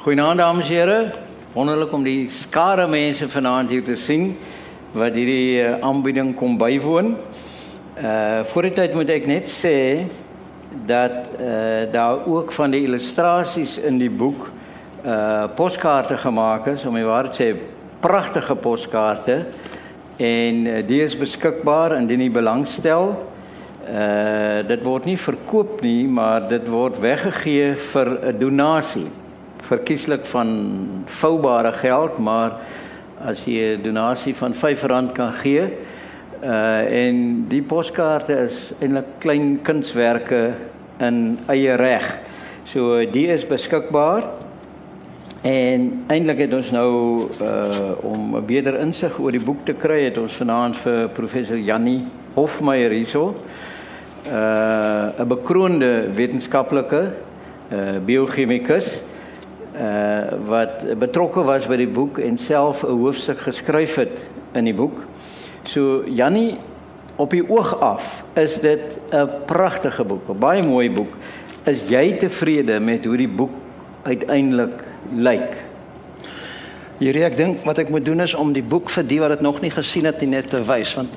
Goeienaand dames en here. Wonderlik om die skare mense vanaand hier te sien wat hierdie uh, aanbieding kom bywoon. Uh voor die tyd moet ek net sê dat uh daar ook van die illustrasies in die boek uh poskaarte gemaak is om die waarheid sê pragtige poskaarte en uh, die is beskikbaar indien jy belangstel. Uh dit word nie verkoop nie, maar dit word weggegee vir 'n donasie. Verkieslik van voubare geld, maar as jy 'n donasie van R5 kan gee, uh en die poskaarte is eintlik klein kunswerke in eie reg. So die is beskikbaar. En eintlik het ons nou uh om 'n beter insig oor die boek te kry, het ons vanaand vir professor Jannie Hofmeyer hierso uh 'n bekroonde wetenskaplike uh biochemikus uh wat betrokke was by die boek en self 'n hoofstuk geskryf het in die boek. So Jannie op die oog af is dit 'n pragtige boek, 'n baie mooi boek. Is jy tevrede met hoe die boek uiteindelik lyk? Hierdie ek dink wat ek moet doen is om die boek vir die wat dit nog nie gesien het net te wys want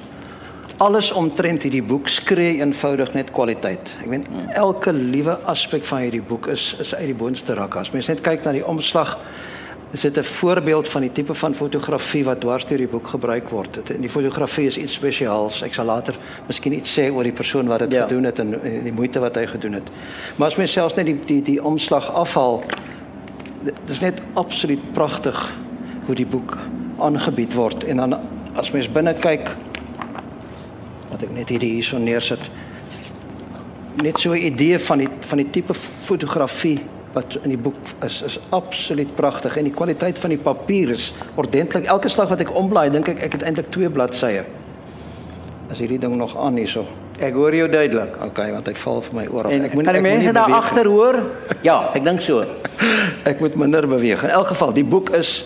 alles omtrent hierdie boek skree eenvoudig net kwaliteit. Ek weet elke liewe aspek van hierdie boek is is uit die boonste rak. As mens net kyk na die omslag, is dit 'n voorbeeld van die tipe van fotografie wat dwars deur die boek gebruik word. Dit die fotografie is iets spesiaals. Ek sal later miskien iets sê oor die persoon wat dit ja. gedoen het en, en die moeite wat hy gedoen het. Maar as mens selfs net die die die omslag afhaal, dit is net absoluut pragtig hoe die boek aangebied word en dan as mens binne kyk wat ek net hierdie hierso neersit. Net so 'n idee van die van die tipe fotografie wat in die boek is is absoluut pragtig en die kwaliteit van die papier is ordentlik. Elke slag wat ek omblaai dink ek ek het eintlik twee bladsye. As hierdie ding nog aan hierso? Ek hoor jou duidelik. Okay want hy val vir my oor af. En ek moet kan die mense daar agter hoor? Ja. Ek dink so. Ek moet minder beweeg. In elk geval die boek is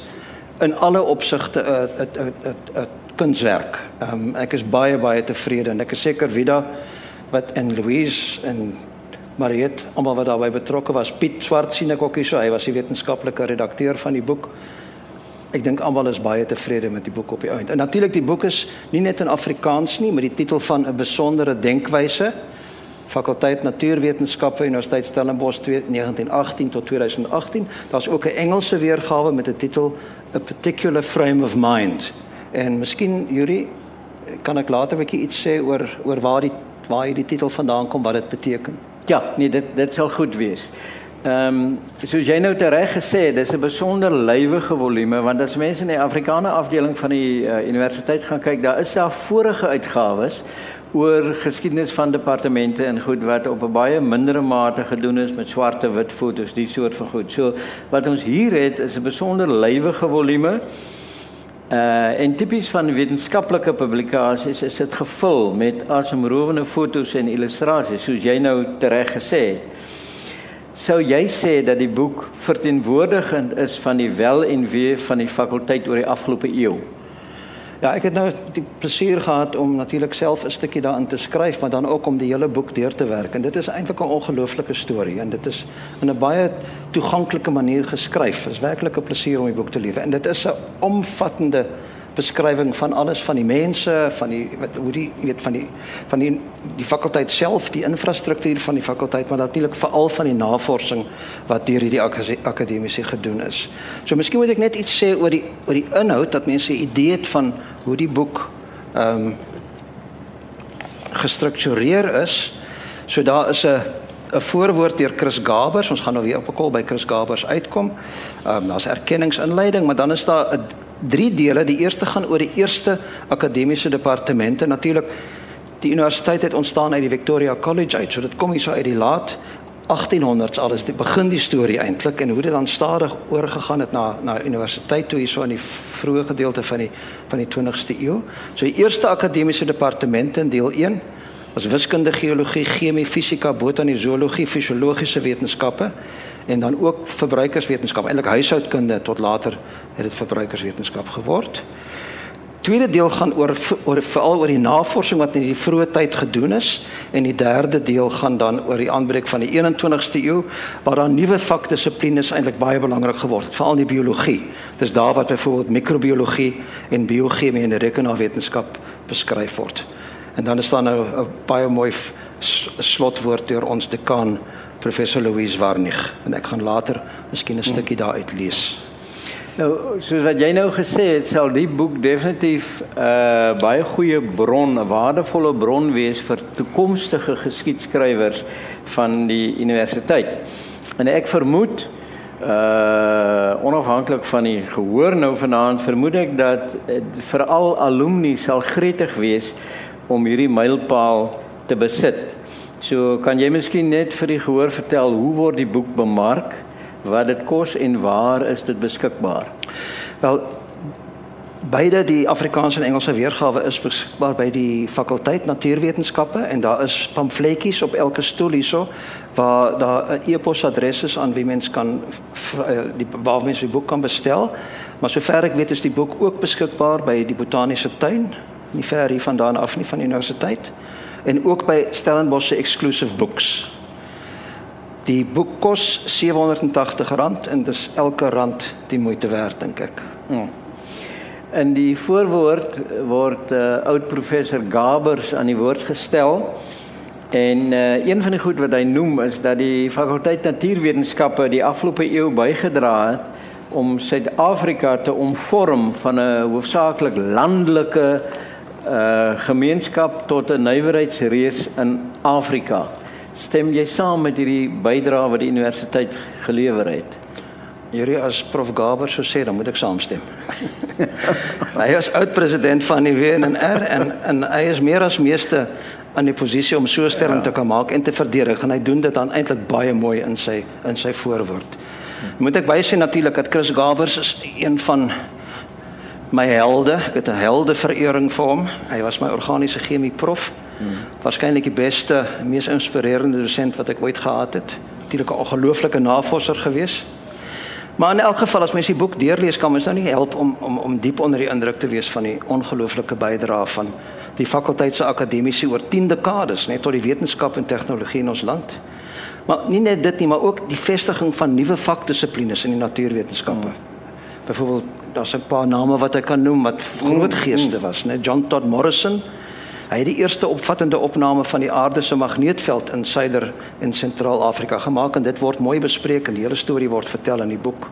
in alle opsigte 'n 'n 'n 'n kunswerk. Ehm um, ek is baie baie tevrede en ek is seker Vida wat en Louise en Mariet almal wat daarbey betrokke was. Piet Swart sien ek ook hier so. Hy was die wetenskaplike redakteur van die boek. Ek dink almal is baie tevrede met die boek op die einde. En natuurlik die boek is nie net in Afrikaans nie, met die titel van 'n besondere denkwyse. Fakulteit Natuurwetenskappe Universiteit Stellenbosch 1918 tot 2018. Daar's ook 'n Engelse weergawe met 'n titel A Particular Frame of Mind. En miskien Yuri kan ek later 'n bietjie iets sê oor oor waar die waar hierdie titel vandaan kom, wat dit beteken. Ja, nee, dit dit sal goed wees. Ehm um, soos jy nou tereg gesê het, dis 'n besonder lywige volume want as mense in die Afrikaner afdeling van die uh, universiteit gaan kyk, daar is daar vorige uitgawes oor geskiedenis van departemente en goed wat op 'n baie mindere mate gedoen is met swarte wit fotos, die soort van goed. So wat ons hier het is 'n besonder lywige volume. Uh en tipies van wetenskaplike publikasies is dit gevul met asemrowende fotos en illustrasies soos jy nou tereg gesê het. Sou jy sê dat die boek verteenwoordigend is van die wel en wee van die fakulteit oor die afgelope eeu? Ja, ek het nou die plesier gehad om natuurlik self 'n stukkie daarin te skryf, maar dan ook om die hele boek deur te werk. En dit is eintlik 'n ongelooflike storie en dit is in 'n baie toeganklike manier geskryf. Dit is werklik 'n plesier om die boek te lees. En dit is 'n omvattende beskrywing van alles van die mense, van die wat hoe die weet van die van die die fakulteit self, die infrastruktuur van die fakulteit, maar natuurlik veral van die navorsing wat deur hierdie akademiese gedoen is. So miskien moet ek net iets sê oor die oor die inhoud dat mense 'n idee het van hoe die boek ehm um, gestruktureer is. So daar is 'n 'n voorwoord deur Chris Gabers. Ons gaan nou weer op 'n kol by Chris Gabers uitkom. Ehm um, daar's erkenningsinleiding, maar dan is daar 'n drie dele. Die eerste gaan oor die eerste akademiese departemente. Natuurlik die universiteit het ontstaan uit die Victoria College uit. So dit kom hier so uit die laat 1800s alles. Dit begin die storie eintlik en hoe dit dan stadig oorgegaan het na na universiteit toe hier so in die vroeë gedeelte van die van die 20ste eeu. So die eerste akademiese departemente in deel 1 was wiskunde, geologie, chemie, fisika, botanie, zoologie, fisiologiese wetenskappe en dan ook verbruikerswetenskap, eintlik huishoudkunde tot later het dit verbruikerswetenskap geword. tweede deel gaan oor oor veral oor die navorsing wat in die vroeë tyd gedoen is en die derde deel gaan dan oor die aanbreek van die 21ste eeu waar daar nuwe vakdissiplines eintlik baie belangrik geword het, veral die biologie. Dis daar wat byvoorbeeld microbiologie en biochemie en rekenaarwetenskap beskryf word. En dan is daar nou 'n baie mooi slotwoord deur ons dekaan professor Louise Warnig en ek gaan later miskien 'n stukkie daaruit lees. Nou, soos wat jy nou gesê het, sal die boek definitief 'n uh, baie goeie bron, 'n waardevolle bron wees vir toekomstige geskiedskrywers van die universiteit. En ek vermoed uh onafhanklik van die gehoor nou vanaand vermoed ek dat veral alumni sal gretig wees om hierdie mylpaal te besit. So kan jy miskien net vir die gehoor vertel hoe word die boek bemark? wat dit kos en waar is dit beskikbaar? Wel beide die Afrikaanse en Engelse weergawe is beskikbaar by die fakulteit natuurwetenskappe en daar is pamfletjies op elke stoel hierso waar daar 'n e-posadres is aan wie mens kan eh, die waar mens die boek kan bestel. Maar sover ek weet is die boek ook beskikbaar by die botaniese tuin, nie ver hier vandaan af nie van die universiteit en ook by Stellenbosch se exclusive books. Die boek kos R780 en dis elke rand die moeite werd dink ek. Hmm. In die voorwoord word uh, oud professor Gabers aan die woord gestel en uh, een van die goed wat hy noem is dat die fakulteit natuurwetenskappe die afgelope eeu bygedra het om Suid-Afrika te omvorm van 'n hoofsaaklik landelike uh, gemeenskap tot 'n nywerheidsreus in Afrika. Stem jy saam met hierdie bydrae wat die universiteit gelewer het? Hierdie as Prof Gaber sou sê, dan moet ek saamstem. hy is oud president van die WNR en en hy is meer as meeste aan die posisie om so stelling ja. te kan maak en te verdedig en hy doen dit dan eintlik baie mooi in sy in sy voorwoord. Moet ek wys natuurlik dat Chris Gabers is een van my helde. Ek het 'n helde verering vir hom. Hy was my organiese chemie prof. Hmm. Waarskynlik die beste, mees inspirerende dosent wat ek ooit gehad het. Natuurlik 'n ongelooflike navorser gewees. Maar in elk geval as mens die boek deurlees kan mens nou nie help om om om diep onder die indruk te wees van die ongelooflike bydrae van die fakulteit se akademici oor 10 dekades net tot die wetenskap en tegnologie in ons land. Maar nie net dit nie, maar ook die vestiging van nuwe vakdissiplines in die natuurwetenskappe. Hmm. Byvoorbeeld daar's 'n paar name wat ek kan noem wat groot hmm. geeste was, né? John Todd Morrison Hy het die eerste opvattende opname van die aarde se magneetveld in Suider en Sentraal-Afrika gemaak en dit word mooi bespreek en die hele storie word vertel in die boek.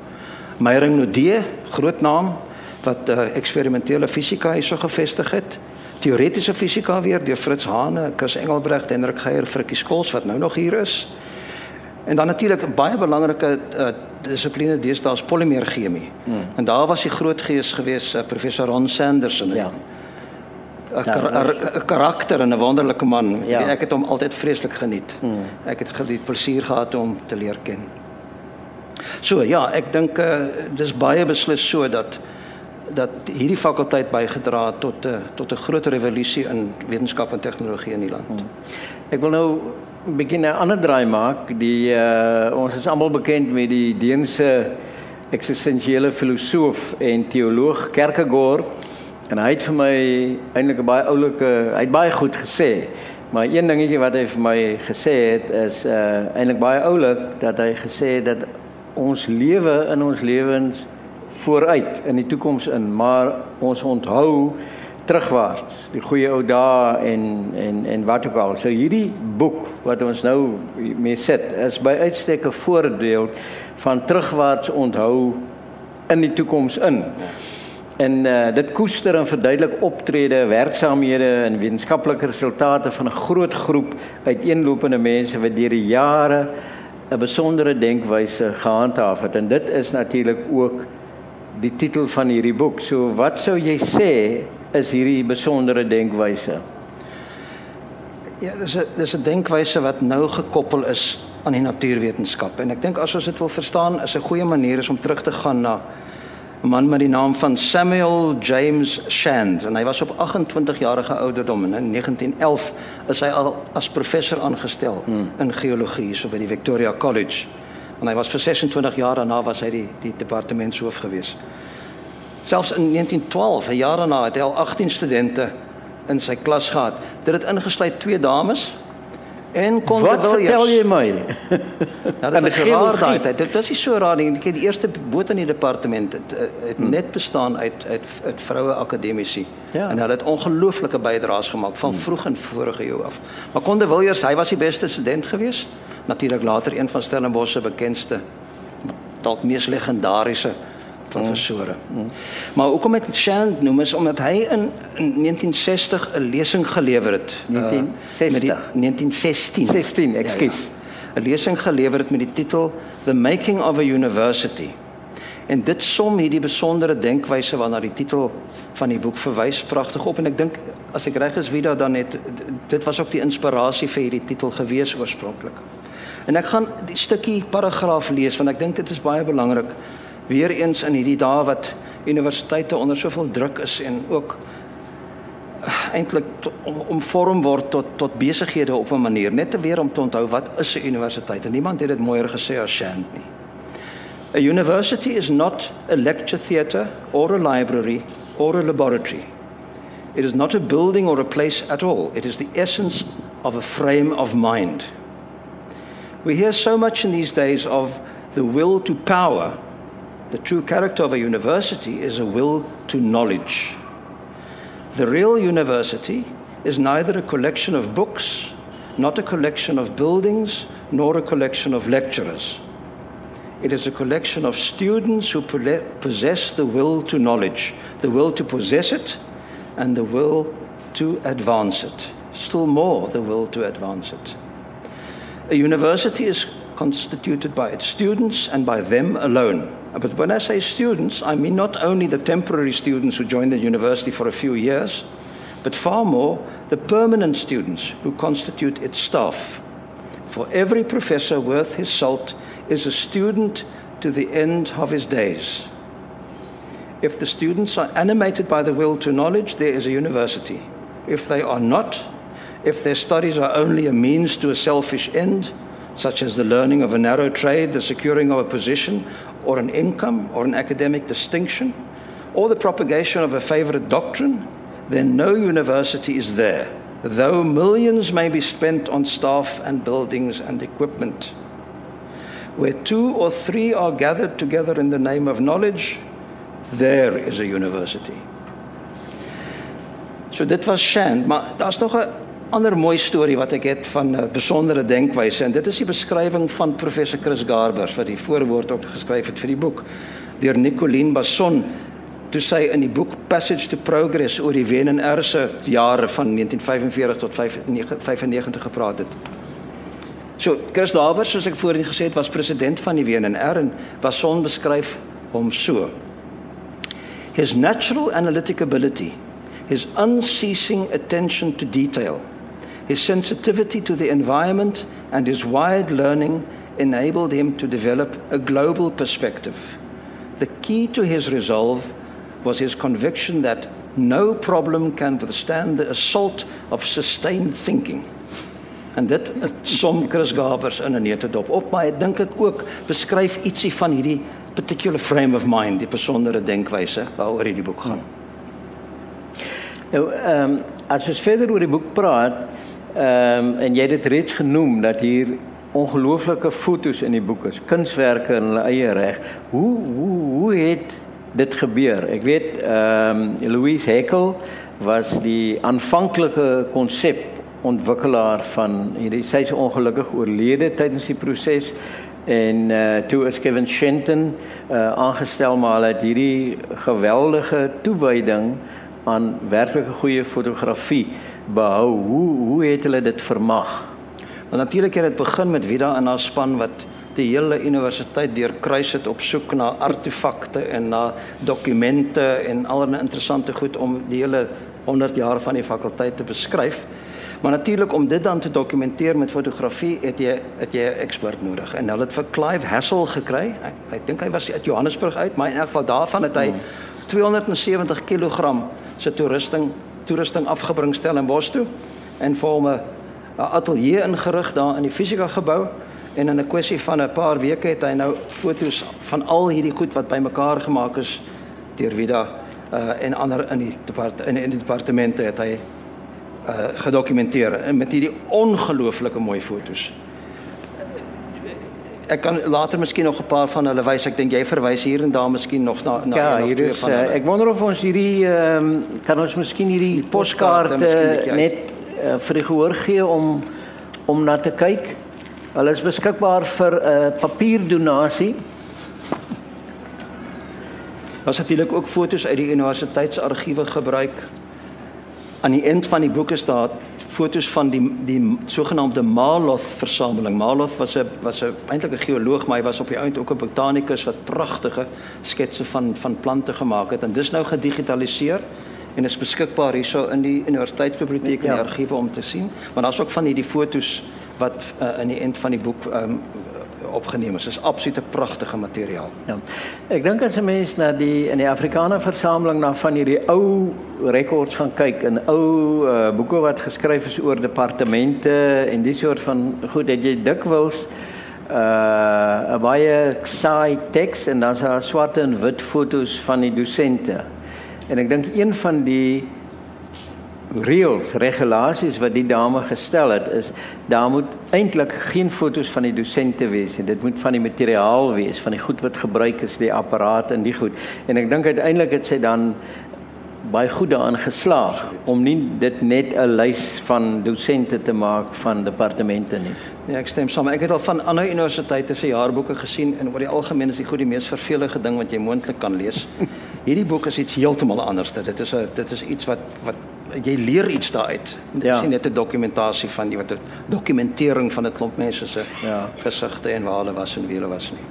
Meyering Nodee, groot naam wat uh, eksperimentele fisika hierso gevestig het. Teoretiese fisika weer deur Fritz Hane, Kus Engelbrecht en Hendrik Geier Frikkie Skols wat nou nog hier is. En dan natuurlik 'n baie belangrike uh, dissipline deesdae is polymeerchemie. Hmm. En daar was die groot gees gewees uh, professor Ron Sanderson. Ja. 'n kar karakter en 'n wonderlike man. Ja. Ek het hom altyd vreeslik geniet. Hmm. Ek het geniet plesier gehad om te leer ken. So ja, ek dink uh, dis baie beslis so dat dat hierdie fakulteit bygedra het tot 'n uh, tot 'n groot revolusie in wetenskap en tegnologie in die land. Hmm. Ek wil nou begin 'n ander draai maak. Die uh, ons is almal bekend met die Deense eksistensiële filosoof en teoloog Kierkegaard. En hy het vir my eintlik 'n baie oulike, hy het baie goed gesê. Maar een dingetjie wat hy vir my gesê het is uh eintlik baie oulik dat hy gesê het dat ons lewe in ons lewens vooruit in die toekoms in, maar ons onthou terugwaarts, die goeie ou dae en en en wat ook al. So hierdie boek wat ons nou mee sit, is by uitstek 'n voordeel van terugwaarts onthou in die toekoms in. En uh, dit koester en verduidelik optrede, werksaamhede en wetenskaplike resultate van 'n groot groep uiteenlopende mense wat deur die jare 'n besondere denkwyse gehandhaaf het. En dit is natuurlik ook die titel van hierdie boek. So wat sou jy sê is hierdie besondere denkwyse? Ja, dis 'n dis 'n denkwyse wat nou gekoppel is aan die natuurwetenskap. En ek dink as ons dit wil verstaan, is 'n goeie manier is om terug te gaan na 'n man met die naam van Samuel James Shand en hy was op 28 jarige ouderdom en in 1911 is hy al as professor aangestel hmm. in geologie so by die Victoria College. En hy was vir 26 jaar daarna was hy die die departementshoof gewees. Selfs in 1912, 'n jaar daarna, het hy al 18 studente in sy klas gehad. Dit het ingesluit twee dames en kon Wat vertel jy my? Nou, dit is die raar daai tyd. Dit was nie so raar nie. Ek het die eerste boot in die departement het, eh, het hmm. net bestaan uit uit uit vroue akademici. Ja. En hulle het ongelooflike bydraes gemaak van vroeg in vorige eeu af. Maar Konde Villiers, hy was die beste student geweest. Natuurlik later een van Stellenbosch se bekendste dalk mees legendariese professore. Mm. Maar hoekom ek Shand noem is omdat hy in, in 1960 'n lesing gelewer het. uh, 1960? met die 1916. 16, ekskuus. Ja, ja. 'n lesing gelewer het met die titel The Making of a University. En dit som hierdie besondere denkwyse waarna die titel van die boek verwys pragtig op en ek dink as ek reg is Vida dan het dit was ook die inspirasie vir hierdie titel gewees oorspronklik. En ek gaan die stukkie paragraaf lees want ek dink dit is baie belangrik weer eens in hierdie dae wat universiteite onder soveel druk is en ook eintlik om omvorm word tot tot besighede op 'n manier net te weer om te onthou wat is 'n universiteit en niemand het dit mooier gesê as Shand nie. A university is not a lecture theatre or a library or a laboratory. It is not a building or a place at all. It is the essence of a frame of mind. We hear so much in these days of the will to power. The true character of a university is a will to knowledge. The real university is neither a collection of books, not a collection of buildings, nor a collection of lecturers. It is a collection of students who possess the will to knowledge, the will to possess it, and the will to advance it. Still more, the will to advance it. A university is constituted by its students and by them alone. Uh, but when I say students, I mean not only the temporary students who join the university for a few years, but far more the permanent students who constitute its staff. For every professor worth his salt is a student to the end of his days. If the students are animated by the will to knowledge, there is a university. If they are not, if their studies are only a means to a selfish end, such as the learning of a narrow trade, the securing of a position, or an income, or an academic distinction, or the propagation of a favorite doctrine, then no university is there, though millions may be spent on staff and buildings and equipment. Where two or three are gathered together in the name of knowledge, there is a university. So dit was Shand, maar daar's nog 'n ander mooi storie wat ek het van 'n besondere denkwyse en dit is die beskrywing van professor Chris Garbers wat die voorwoord ook geskryf het vir die boek deur Nicoline Basson toe sy in die boek Passage to Progress oor die WNR se jare van 1945 tot 95 gepraat het. So Chris Garbers soos ek voorheen gesê het was president van die WNR en Basson beskryf hom so. His natural analytic ability, his unceasing attention to detail, his sensitivity to the environment, and his wide learning enabled him to develop a global perspective. The key to his resolve was his conviction that no problem can withstand the assault of sustained thinking. En dit som Chris Gabers in 'n neutedop op, maar ek dink ek ook beskryf ietsie van hierdie particular frame of mind, die besondere denkwyse waaroor hierdie boek gaan. Nou, ehm um, as ons verder oor die boek praat, ehm um, en jy het dit reeds genoem dat hier ongelooflike fotos in die boek is, kunswerke in hulle eie reg. Hoe hoe hoe het dit gebeur? Ek weet ehm um, Louise Heckel was die aanvanklike konsep ontwikkelaar van hierdie sy is ongelukkig oorlede tydens die proses en uh, toe is Kevin Shenton uh, aangestel maar hulle het hierdie geweldige toewyding aan werklike goeie fotografie behou. Hoe hoe het hulle dit vermag? Want natuurlik het dit begin met Vida en haar span wat die hele universiteit deurkruis het op soek na artefakte en na dokumente en allerlei interessante goed om die hele 100 jaar van die fakulteit te beskryf. Maar natuurlik om dit dan te dokumenteer met fotografie het jy het jy 'n ekspert nodig. En hulle het vir Clive Hassel gekry. Ek, ek dink hy was uit Johannesburg uit, maar in elk geval daarvan het hy 270 kg se toerusting toerusting afgebring Stellenbosch toe en vir hom 'n ateljee ingerig daar in die fisika gebou en in 'n kwessie van 'n paar weke het hy nou foto's van al hierdie goed wat bymekaar gemaak is deur Vida uh en ander in die depart in, in die departemente het hy uh gedokumenteer met hierdie ongelooflike mooi fotos. Ek kan later miskien nog 'n paar van hulle wys. Ek dink jy verwys hier en daar miskien nog na na Ja, een of hier twee is van uh, hulle. ek wonder of ons hierdie ehm um, kan ons miskien hierdie Die poskaarte miskien uit- net uh, vir die gehoor gee om om na te kyk. Hulle is beskikbaar vir 'n uh, papierdonasie. Daar's natuurlik ook fotos uit die universiteitsargiewe gebruik. Aan die eind van die boek is daar fotos van die die sogenaamde Maloth versameling. Maloth was 'n was 'n eintlik 'n geoloog, maar hy was op die eind ook 'n botanikus wat pragtige sketse van van plante gemaak het en dis nou gedigitaliseer en is beskikbaar hierso in die universiteitsbiblioteek en Ja. die argiewe om te sien. Maar daar's ook van hierdie fotos wat uh, in die eind van die boek um, opgeneem is. Dis absolute pragtige materiaal. Ja. Ek dink as 'n mens na die in die Afrikaner versameling na van hierdie ou rekords gaan kyk en ou uh, boeke wat geskryf is oor departemente en die soort van goed het jy dikwels uh 'n baie saai teks en dan's daar swart en wit fotos van die dosente. En ek dink een van die reëls, regulasies wat die dame gestel het is daar moet eintlik geen fotos van die dosente wees nie. Dit moet van die materiaal wees, van die goed wat gebruik is, die apparaat en die goed. En ek dink uiteindelik het sy dan baie goed daarin geslaag om nie dit net 'n lys van dosente te maak van departemente nie. Ja, ek stem saam. Ek het al van ander universiteite se jaarboeke gesien en oor die algemeen is die goed die mees vervelige ding wat jy moontlik kan lees. Hierdie boek is iets heeltemal anders. Dit is 'n dit is iets wat wat jy leer iets daaruit. Dit Ja. is net 'n dokumentasie van wat 'n dokumentering van 'n klomp mense se Ja. gesigte en waar hulle was en wie hulle was nie.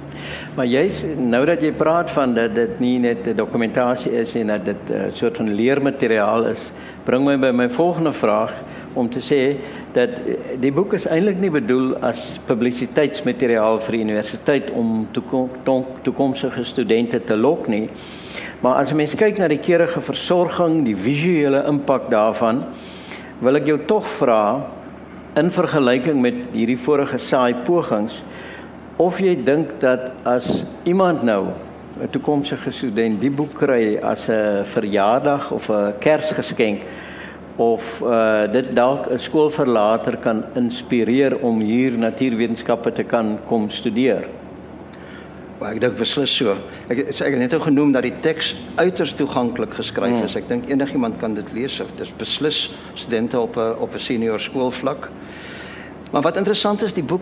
Maar jy's nou dat jy praat van dat dit nie net 'n dokumentasie is en dat dit 'n uh, soort van leermateriaal is, bring my by my volgende vraag om te sê dat eh, die boek is eintlik nie bedoel as publisiteitsmateriaal vir die universiteit om toekom, toekomstige studente te lok nie. Maar as 'n mens kyk na die keurige versorging, die visuele impak daarvan, wil ek jou tog vra in vergelyking met hierdie vorige saai pogings of jy dink dat as iemand nou 'n toekomstige student die boek kry as 'n verjaardag of 'n Kersgeskenk of uh dit dalk 'n skoolverlater kan inspireer om hier natuurwetenskappe te kan kom studeer. Maar ek dink beslis so. Ek ek het net nou genoem dat die teks uiters toeganklik geskryf is. Ek dink enigiemand kan dit lees of dis beslis studente op 'n op 'n senior skoolvlak. Maar wat interessant is, die boek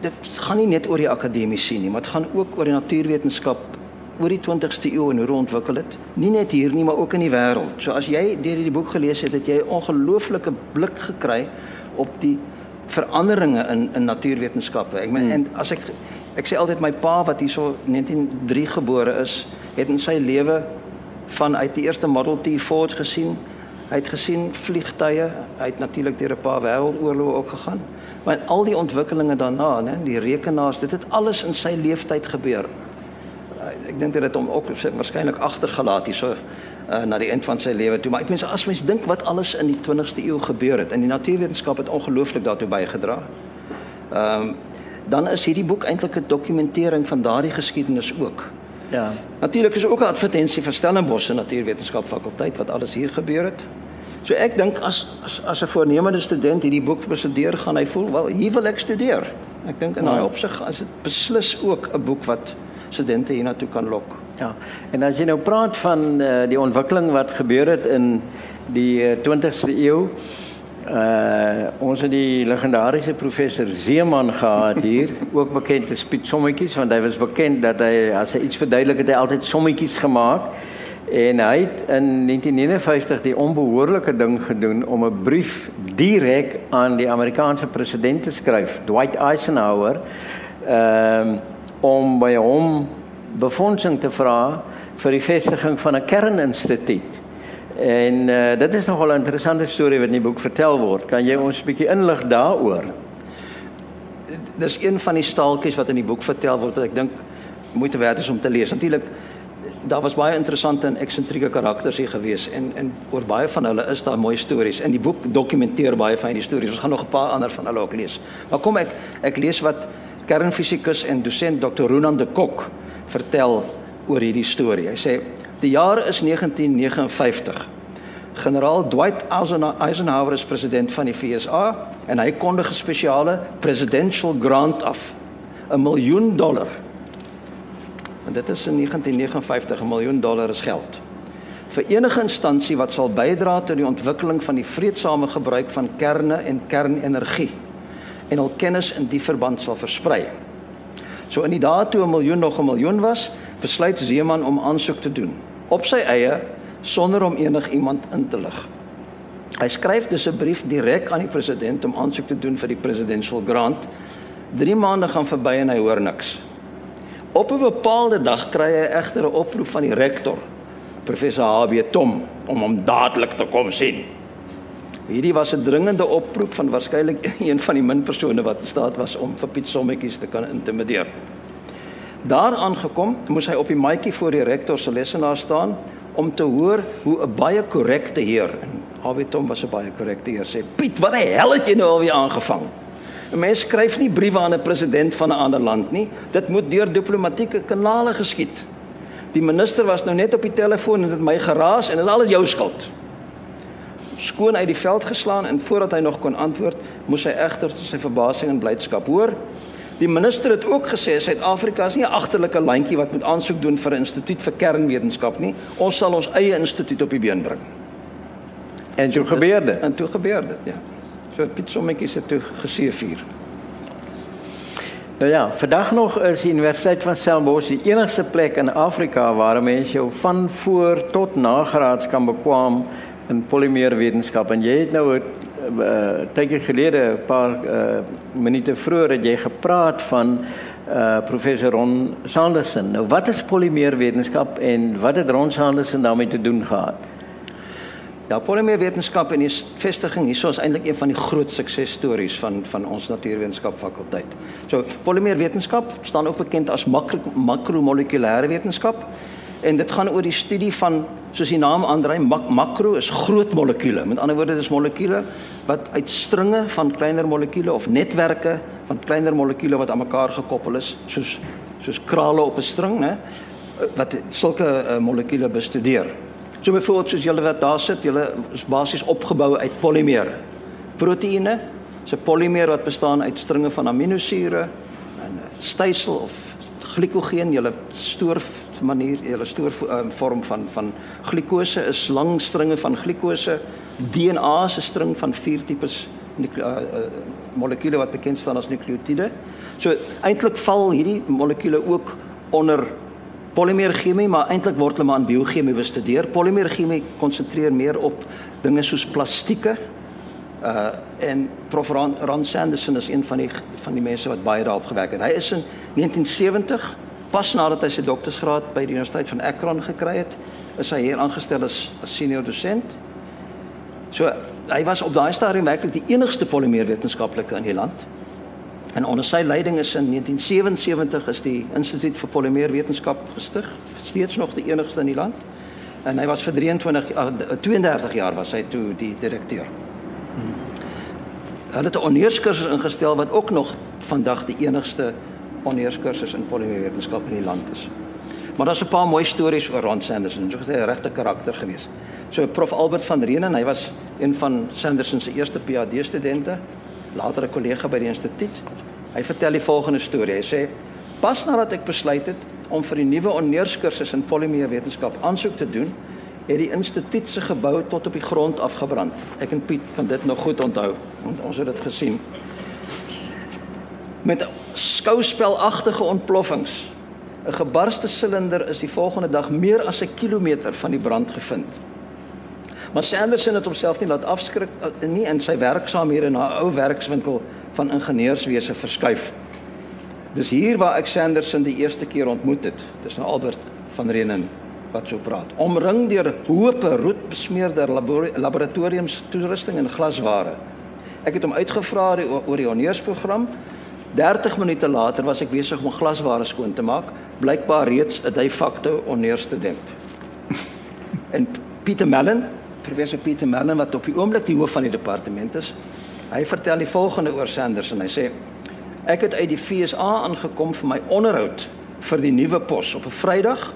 dit gaan nie net oor die akademiese nie, maar dit gaan ook oor die natuurwetenskap oor die 20ste eeu en hoe dit ontwikkel het. Nie net hier nie, maar ook in die wêreld. So as jy deur hierdie boek gelees het, het jy 'n ongelooflike blik gekry op die veranderinge in in natuurwetenskappe. Ek meen hmm. en as ek ek sê altyd my pa wat hierso 1903 gebore is, het in sy lewe vanuit die eerste Model T Ford gesien. Hy het gesien vliegtye, hy het natuurlik deur 'n paar wêreldoorloë ook gegaan. Maar al die ontwikkelinge daarna, né, die rekenaars, dit het alles in sy lewenstyd gebeur. Uh, Ek dink dit het hom ook waarskynlik agtergelaat hierso uh, na die eind van sy lewe toe. Maar ek meen as mens dink wat alles in die 20ste eeu gebeur het en die natuurwetenskap het ongelooflik daartoe bygedra. Ehm um, dan is hierdie boek eintlik 'n dokumentering van daardie geskiedenis ook. Ja. Natuurlik is ook 'n advertensie vir Stellenbosch se natuurwetenskap fakulteit wat alles hier gebeur het. So ek dink as as as 'n voornemende student hierdie boek bestudeer, gaan hy voel, wel, hier wil ek studeer. Ek dink in daai Ja. opsig is dit beslis ook 'n boek wat studente hiernatoe kan lok. Ja. En as jy nou praat van uh, die ontwikkeling wat gebeur het in die uh, 20ste eeu, uh ons het die legendariese professor Zeeman gehad hier, ook bekend as Piet Sommetjies want hy was bekend dat hy as hy iets verduidelik het, hy altyd sommetjies gemaak. En hy het in 1959 die onbehoorlike ding gedoen om 'n brief direk aan die Amerikaanse president te skryf, Dwight Eisenhower, ehm um, om by hom befondsing te vra vir die vestiging van 'n kerninstituut. En uh, dit is nogal 'n interessante storie wat in die boek vertel word. Kan jy ons 'n bietjie inlig daaroor? Dis een van die staaltjies wat in die boek vertel word wat ek dink moeite werd is om te lees. Natuurlik daar was baie interessante en eksentrieke karakters hier gewees en en oor baie van hulle is daar mooi stories. In die boek dokumenteer baie van die stories. Ons gaan nog 'n paar ander van hulle ook lees. Maar kom ek ek lees wat kernfisikus en dosent Dr. Ronan de Kok vertel oor hierdie storie. Hy sê die jaar is 1959. Generaal Dwight Eisenhower is president van die FSA en hy kondig 'n spesiale presidential grant af. 'n miljoen dollar. En dit is in 1959 'n miljoen dollar is geld vir enige instansie wat sal bydra tot die ontwikkeling van die vredesame gebruik van kerne en kernenergie en al kennis in die verband sal versprei. So in die dae toe 'n miljoen nog 'n miljoen was, besluit Zeeman om aansoek te doen op sy eie sonder om enigiemand in te lig. Hy skryf dus 'n brief direk aan die president om aansoek te doen vir die presidential grant. 3 maande gaan verby en hy hoor niks. Op 'n bepaalde dag kry hy egter 'n oproep van die rektor professor HB Tom om hom dadelik te kom sien. Hierdie was 'n dringende oproep van waarskynlik een van die min persone wat in staat was om vir Piet Sommetjies te kan intimideer. Daar aangekom, moes hy op die maatjie voor die rektor se lesenaar staan om te hoor hoe 'n baie korrekte heer HB Tom was 'n baie korrekte heer sê: "Piet, wat die hel het jy nou alweer aangevang?" 'n Mens skryf nie briewe aan 'n president van 'n ander land nie. Dit moet deur diplomatieke kanale geskied. Die minister was nou net op die telefoon en het my geraas en dit is alles jou skuld. Skoon uit die veld geslaan en voordat hy nog kon antwoord, moes hy egter tot sy verbasing en blydskap hoor. Die minister het ook gesê Suid-Afrika is nie 'n agterlike landjie wat moet aansoek doen vir 'n instituut vir kernwetenskap nie. Ons sal ons eie instituut op die been bring. En toe gebeur dit. En toe gebeur dit, ja. So Piet Sommetjies het toe geseëvier. Nou ja, vandag nog is die Universiteit van Stellenbosch die enigste plek in Afrika waar mense jou van voor tot nagraads kan bekwam in polymeerwetenskap en jy het nou 'n uh, eh, tydjie gelede 'n paar uh, minute vroeër het jy gepraat van uh, professor Ron Sanderson. Nou wat is polymeerwetenskap en wat het Ron Sanderson daarmee te doen gehad? Ja, polymeerwetenskap en die vestiging hierso is eintlik een van die groot suksesstories van van ons natuurwetenskap fakulteit. So polymeerwetenskap staan ook bekend as makro makromolekulêre wetenskap en dit gaan oor die studie van soos die naam aandui mak, makro is groot molekules. Met ander woorde dis molekules wat uit stringe van kleiner molekules of netwerke van kleiner molekules wat aan mekaar gekoppel is soos soos krale op 'n string, né? wat sulke uh, molekules bestudeer. So byvoorbeeld soos julle wat daar sit, julle is basies opgebou uit polimere. Proteïene, 'n polimeer wat bestaan uit stringe van aminosure en stysel of glikogeen, julle stoor manier, julle stoor um, vorm van van glikose is lang stringe van glikose. DNA is 'n string van vier tipes uh, uh, molekules wat bekend staan as nukleotiede. So eintlik val hierdie molekules ook onder Polymeerchemie, maar eintlik word hulle maar aan biochemie bestudeer. Polymeerchemie konsentreer meer op dinge soos plastieke. Uh en Prof Ron, Ron Sanderson is een van die van die mense wat baie daarop gewerk het. Hy is in 1970 pas nadat hy sy doktorsgraad by die Universiteit van Akron gekry het, is hy hier aangestel as, as senior dosent. So hy was op daai stadium werklik die enigste polymeerwetenskaplike in die land. En onder sy leiding is in 1977 is die Instituut vir Polymeerwetenskap gestig, steeds nog die enigste in die land. En hy was vir 23 32 jaar was hy toe die direkteur. Hulle het 'n onheerskursus ingestel wat ook nog vandag die enigste onheerskursus in polymeerwetenskap in die land is. Maar daar's 'n paar mooi stories oor Ron Sanderson. Hy was 'n regte karakter geweest. So Prof Albert van Reenen, hy was een van Sanderson se eerste PhD studente later 'n kollega by die instituut. Hy vertel die volgende storie. Hy sê: "Pas nadat ek besluit het om vir die nuwe onneerskursus in polymeerwetenskap aansoek te doen, het die instituut se gebou tot op die grond afgebrand. Ek en Piet kan dit nog goed onthou, want ons het dit gesien. Met skouspelagtige ontploffings. 'n Gebarste silinder is die volgende dag meer as 'n kilometer van die brand gevind. Maar Sanderson het homself nie laat afskrik eh, nie in sy werksaamhede na 'n ou werkswinkel van ingenieurswese verskuif. Dis hier waar ek Sanderson die eerste keer ontmoet het. Dis nou Albert van Reenen wat so praat. Omring deur hope roet besmeerde laboratoriums toerusting en glasware. Ek het hom uitgevra oor die honeursprogram. 30 minute later was ek besig om glasware skoon te maak, blykbaar reeds 'n de facto honeursstudent. en Pieter Mellon professor Pieter Merlin wat op die oomblik die hoof van die departement is. Hy vertel die volgende oor Sanders en hy sê ek het uit die FSA aangekom vir my onderhoud vir die nuwe pos op 'n Vrydag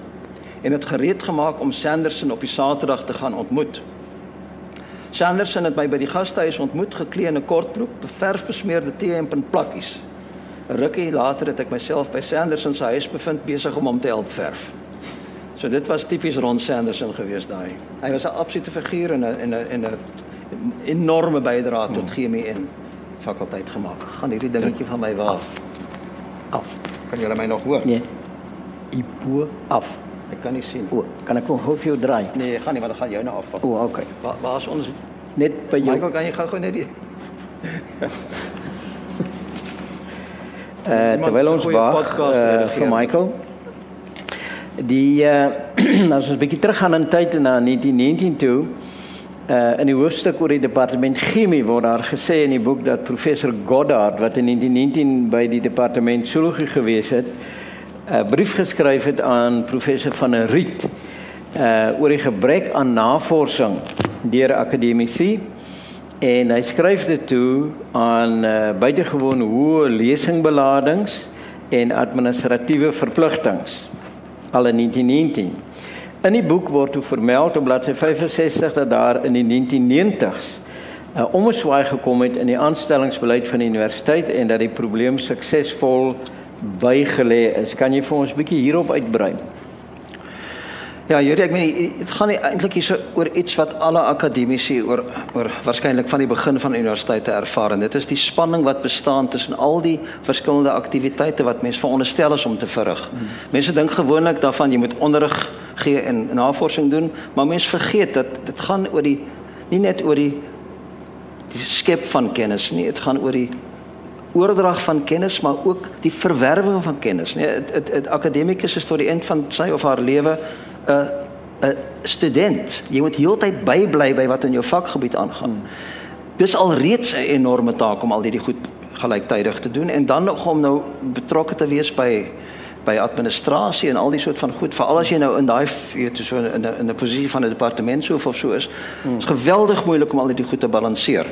en het gereed gemaak om Sanderson op die Saterdag te gaan ontmoet. Sanderson het my by die gastehuis ontmoet geklee in 'n kortbroek, beverf besmeurde T-hemp en plakkies. 'n Rukkie later het ek myself by Sanderson se huis bevind besig om hom te help verf. So dit was tipies Ron Sanderson gewees daai. Hy was 'n absolute figuur en 'n en 'n en 'n enorme bydrae tot chemie en fakulteit gemaak. Gaan hierdie dingetjie van my waar af. Kan julle my nog hoor? Nee. Ipo af. Ek kan nie sien. O, kan ek nog hoef jou draai? Nee, gaan nie, want dan gaan jou nou afval. O, okay. Waar waar is ons? Net by jou. Michael, kan jy gou-gou net die Uh, terwyl ons wag uh, redigeer. vir Michael. Die uh, as ons 'n bietjie teruggaan in tyd na 1919 toe, uh, in die hoofstuk oor die departement chemie word daar gesê in die boek dat professor Goddard wat in 1919 by die departement zoologie gewees het, 'n brief geskryf het aan professor van der Riet uh oor die gebrek aan navorsing deur akademici en hy skryf dit toe aan uh, buitengewoon hoë lesingbeladings en administratiewe verpligtinge al in 1919. In die boek word toe vermeld op bladsy 65 dat daar in die 1990s 'n uh, omswaai gekom het in die aanstellingsbeleid van die universiteit en dat die probleem suksesvol bygelê is. Kan jy vir ons 'n bietjie hierop uitbrei? Ja, Juri, ek meen dit gaan nie eintlik hier so oor iets wat alle akademici oor oor waarskynlik van die begin van universiteite ervaar en dit is die spanning wat bestaan tussen al die verskillende aktiwiteite wat mense veronderstel is om te verrig. Hmm. Mense dink gewoonlik daarvan jy moet onderrig gee en navorsing doen, maar mense vergeet dat dit gaan oor die nie net oor die die skep van kennis nie, dit gaan oor die oordrag van kennis maar ook die verwerwing van kennis. Nee, 'n akademikus is tot die eind van sy of haar lewe 'n 'n student. Jy moet heeltyd bybly by wat in jou vakgebied aangaan. Dis alreeds 'n enorme taak om al hierdie goed gelyktydig te doen en dan nog om nou betrokke te wees by by administrasie en al die soort van goed veral as jy nou in daai weet so in 'n in 'n posisie van 'n departementshoof of so is. Dit is geweldig moeilik om al hierdie goed te balanseer.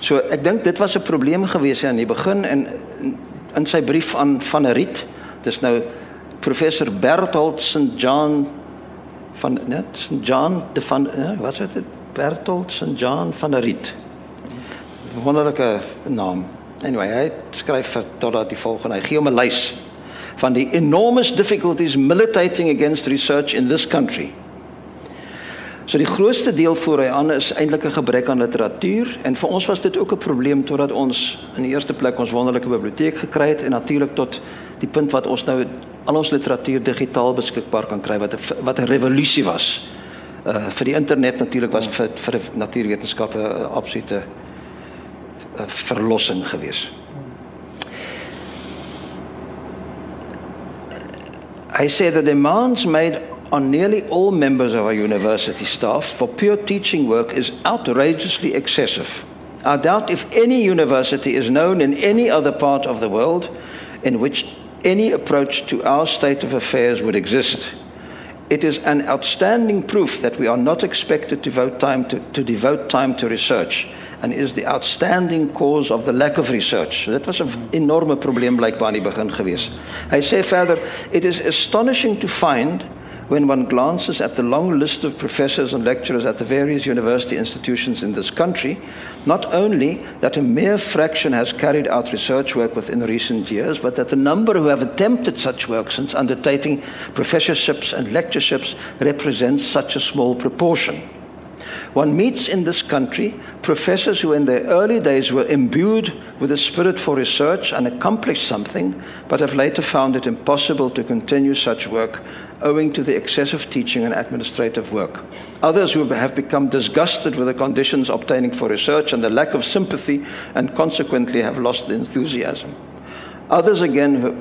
So ek dink dit was 'n probleem gewees aan die begin en in sy brief aan van der Riet. Dis nou professor Berthold St John van net St John de van ja, wat is dit Berthold St John van der Riet. Wonderlike naam. Anyway, hy skryf totdat die volgende hy gee hom 'n lys van die enormous difficulties militating against research in this country. So die grootste deel voor hy aan is eintlik 'n gebrek aan literatuur en vir ons was dit ook 'n probleem totdat ons in die eerste plek ons wonderlike biblioteek gekry het en natuurlik tot die punt wat ons nou al ons literatuur digitaal beskikbaar kan kry wat 'n wat 'n revolusie was. Uh vir die internet natuurlik was vir vir natuurwetenskappe 'n absolute uh, verlossing geweest. I say the demands made on nearly all members of our university staff for pure teaching work is outrageously excessive. I doubt if any university is known in any other part of the world in which any approach to our state of affairs would exist. It is an outstanding proof that we are not expected to, vote time to, to devote time to research and is the outstanding cause of the lack of research. So dit was 'n enorme probleem blykbaar aan die begin gewees. Hy sê verder, it is astonishing to find when one glances at the long list of professors and lecturers at the various university institutions in this country, not only that a mere fraction has carried out research work within recent years, but that the number who have attempted such work since undertaking professorships and lectureships represents such a small proportion. One meets in this country professors who, in their early days, were imbued with a spirit for research and accomplished something, but have later found it impossible to continue such work owing to the excessive teaching and administrative work. Others who have become disgusted with the conditions obtaining for research and the lack of sympathy and consequently have lost the enthusiasm. Others again who,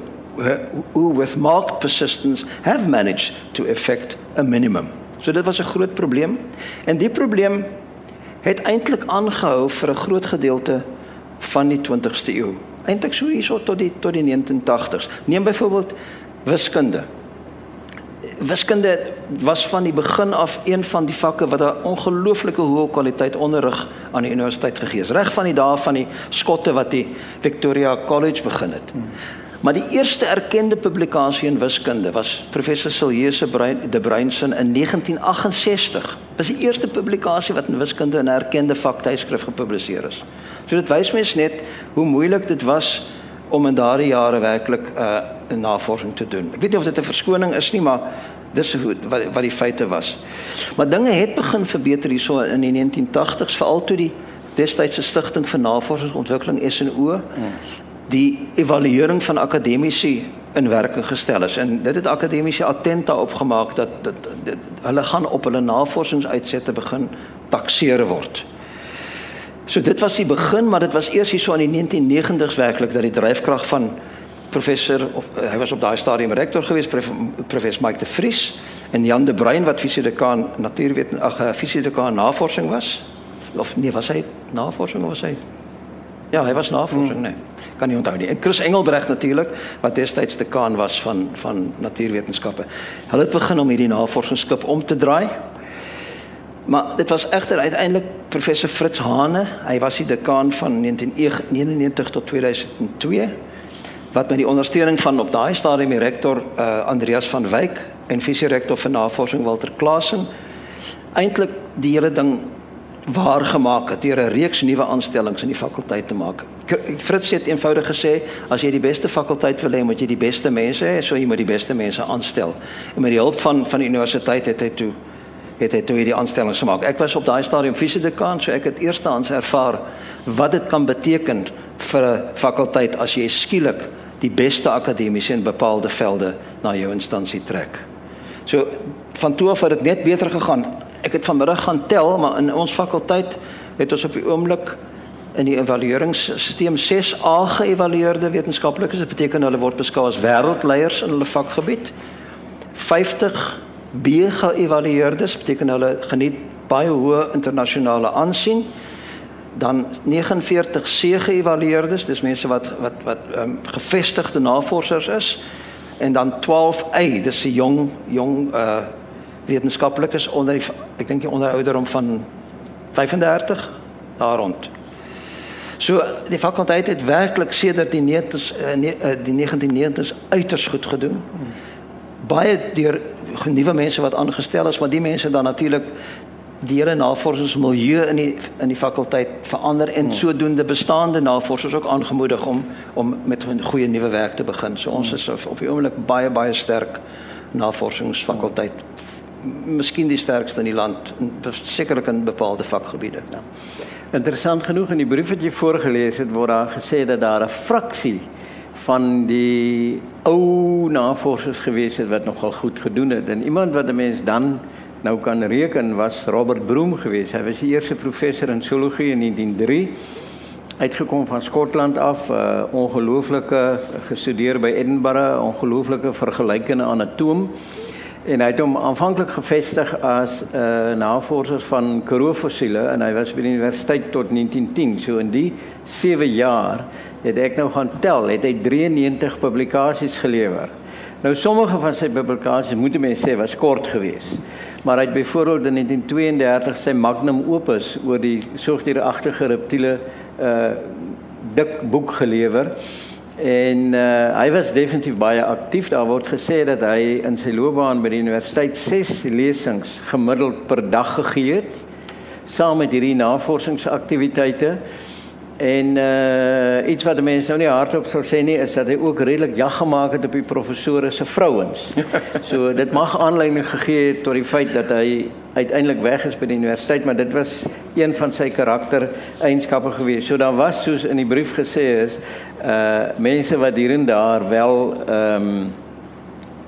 who with marked persistence have managed to effect a minimum. So dit was 'n groot probleem en die probleem het eintlik aangehou vir 'n groot gedeelte van die 20ste eeu. Eintlik so hierso tot die tot die 1980s. Neem byvoorbeeld wiskunde. Wiskunde was van die begin af een van die vakke wat 'n ongelooflike hoë kwaliteit onderrig aan die universiteit gegee is. Reg van die dae van die skotte wat die Victoria College begin het. Maar die eerste erkende publikasie in wiskunde was professor Silje se de Bruinsen in 1968. Was die eerste publikasie wat in wiskunde in 'n erkende vaktydskrif gepubliseer is. So dit wys mens net hoe moeilik dit was om in daardie jare werklik 'n uh, navorsing te doen. Ek weet nie of dit 'n verskoning is nie, maar dis hoe wat wat die feite was. Maar dinge het begin verbeter hierso in die 1980s, veral toe die destydse stigting vir navorsingsontwikkeling SNO die evaluering van akademici in werking gestel is en dit het akademici attent daarop gemaak dat dit hulle gaan op hulle navorsingsuitsette begin takseer word. So dit was die begin, maar dit was eers hier so in die 1990s werklik dat die dryfkrag van professor of hy was op daai stadium rektor geweest professor Mike de Vries en Jan de Bruin wat fisiedekaan natuurwet ag eh, fisiedekaan navorsing was of nee was hy navorsing of was hy Ja, hy was navorsing, hmm. nee. Kan nie onthou nie. En Chris Engelbreg natuurlik wat destyds dekaan was van van natuurwetenskappe. Hulle het begin om hierdie navorsingsskip om te draai. Maar dit was egter uiteindelik professor Fritz Hane. Hy was die dekaan van 1999 tot 2002 wat met die ondersteuning van op daai stadium die rektor uh, Andreas van Wyk en visierektor vir navorsing Walter Klasen eintlik die hele ding waar gemaak het deur 'n reeks nuwe aanstellings in die fakulteit te maak. Fritz het eenvoudig gesê as jy die beste fakulteit wil hê, moet jy die beste mense hê, so jy moet die beste mense aanstel. En met die hulp van van die universiteit het hy toe het hy toe hierdie aanstellings gemaak. Ek was op daai stadium visiedekaan, so ek het eerstehands ervaar wat dit kan beteken vir 'n fakulteit as jy skielik die beste akademiese in bepaalde velde na jou instansie trek. So van toe af het dit net beter gegaan. Ek het vanmiddag gaan tel, maar in ons fakulteit het ons op die oomblik in die evalueringsstelsel 6A geëvalueerde wetenskaplikes. Dit beteken hulle word beskou as wêreldleiers in hulle vakgebied. 50 B geëvalueerdes, beteken hulle geniet baie hoë internasionale aansien. Dan 49 C geëvalueerdes, dis mense wat wat wat um, gevestigde navorsers is. En dan 12 A, dis se jong jong uh wetenskaplikes onder die, ek dink die onder ouderdom van 35 daar rond. So die fakulteit het werklik sedert die 90s uh, ne, uh, die 1990s uiters goed gedoen. Baie deur nuwe mense wat aangestel is, maar die mense dan natuurlik die hele navorsingsmilieu in die in die fakulteit verander en hmm. sodoende bestaande navorsers ook aangemoedig om om met 'n goeie nuwe werk te begin. So ons is op die oomblik baie baie sterk navorsingsfakulteit. Miskien die sterkste in die land, sekerlik in bepaalde vakgebiede. Ja. Interessant genoeg in die brief wat jy voorgeles het word daar gesê dat daar 'n fraksie van die ou navorsers gewees het wat nogal goed gedoen het en iemand wat 'n mens dan nou kan reken was Robert Broom geweest. Hy was die eerste professor in zoologie in 1903 uitgekom van Skotland af, uh, ongelooflike gestudeer by Edinburgh, ongelooflike vergelykende anatoom en hy het hom aanvanklik gevestig as 'n uh, navorser van karoo-fossiele en hy was by die universiteit tot 1910. So in die 7 jaar het ek nou gaan tel, het hy 93 publikasies gelewer. Nou sommige van sy publikasies moet mense sê was kort geweest. Maar hy het byvoorbeeld in 1932 sy magnum opus oor die soogdieragtige reptiele uh dik boek gelewer. En uh hy was definitief baie aktief. Daar word gesê dat hy in sy loopbaan by die universiteit 6 lesings gemiddeld per dag gegee het saam met hierdie navorsingsaktiwiteite. En uh iets wat mense nou nie hardop sou sê nie is dat hy ook redelik jag gemaak het op die professore se vrouens. So dit mag aanleiding gegee het tot die feit dat hy uiteindelik weg is by die universiteit, maar dit was een van sy karakter eienskappe gewees. So dan was soos in die brief gesê is uh mense wat hier en daar wel ehm um,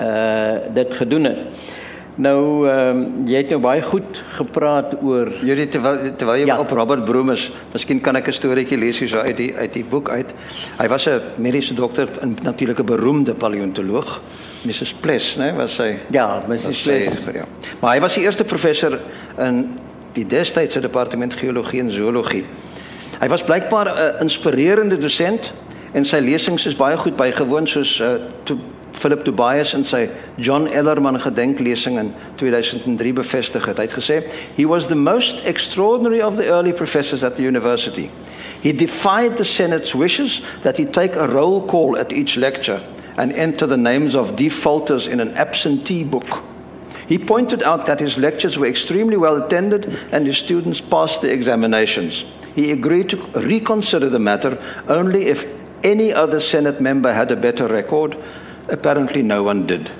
uh dit gedoen het. Nou ehm um, jy het nou baie goed gepraat oor jy terwyl terwyl jy ja. op Robert Broom is, miskien kan ek 'n storieetjie lees hier so uit die uit die boek uit. Hy was 'n mediese dokter en natuurlik 'n beroemde paleontoloog. Mrs Pless, né, was sy? Ja, Mrs Pless. Ja. Maar hy was die eerste professor in die destydse departement geologie en zoologie. Hy was blykbaar 'n inspirerende dosent en sy lesings is baie goed bygewoon soos uh, toe Philip Tobias in sy John Ellerman gedenklesing in 2003 bevestig het. Hy het gesê, "He was the most extraordinary of the early professors at the university. He defied the Senate's wishes that he take a roll call at each lecture and enter the names of defaulters in an absentee book. He pointed out that his lectures were extremely well attended and his students passed the examinations. He agreed to reconsider the matter only if any other Senate member had a better record. Apparently, no one did.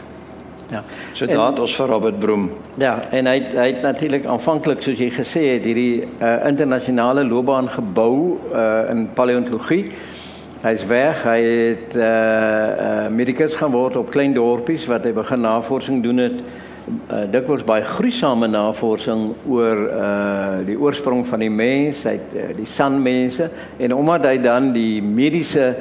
Ja. So daar ons vir Robert Broom. Ja, en hy hy het natuurlik aanvanklik soos jy gesê het hierdie uh, internasionale loopbaan gebou uh, in paleontologie. Hy's weg. Hy het uh, uh medikus gaan word op klein dorpies wat hy begin navorsing doen het. Uh, dikwels baie gruisame navorsing oor uh die oorsprong van die mens, hy uh, die sanmense en omdat hy dan die mediese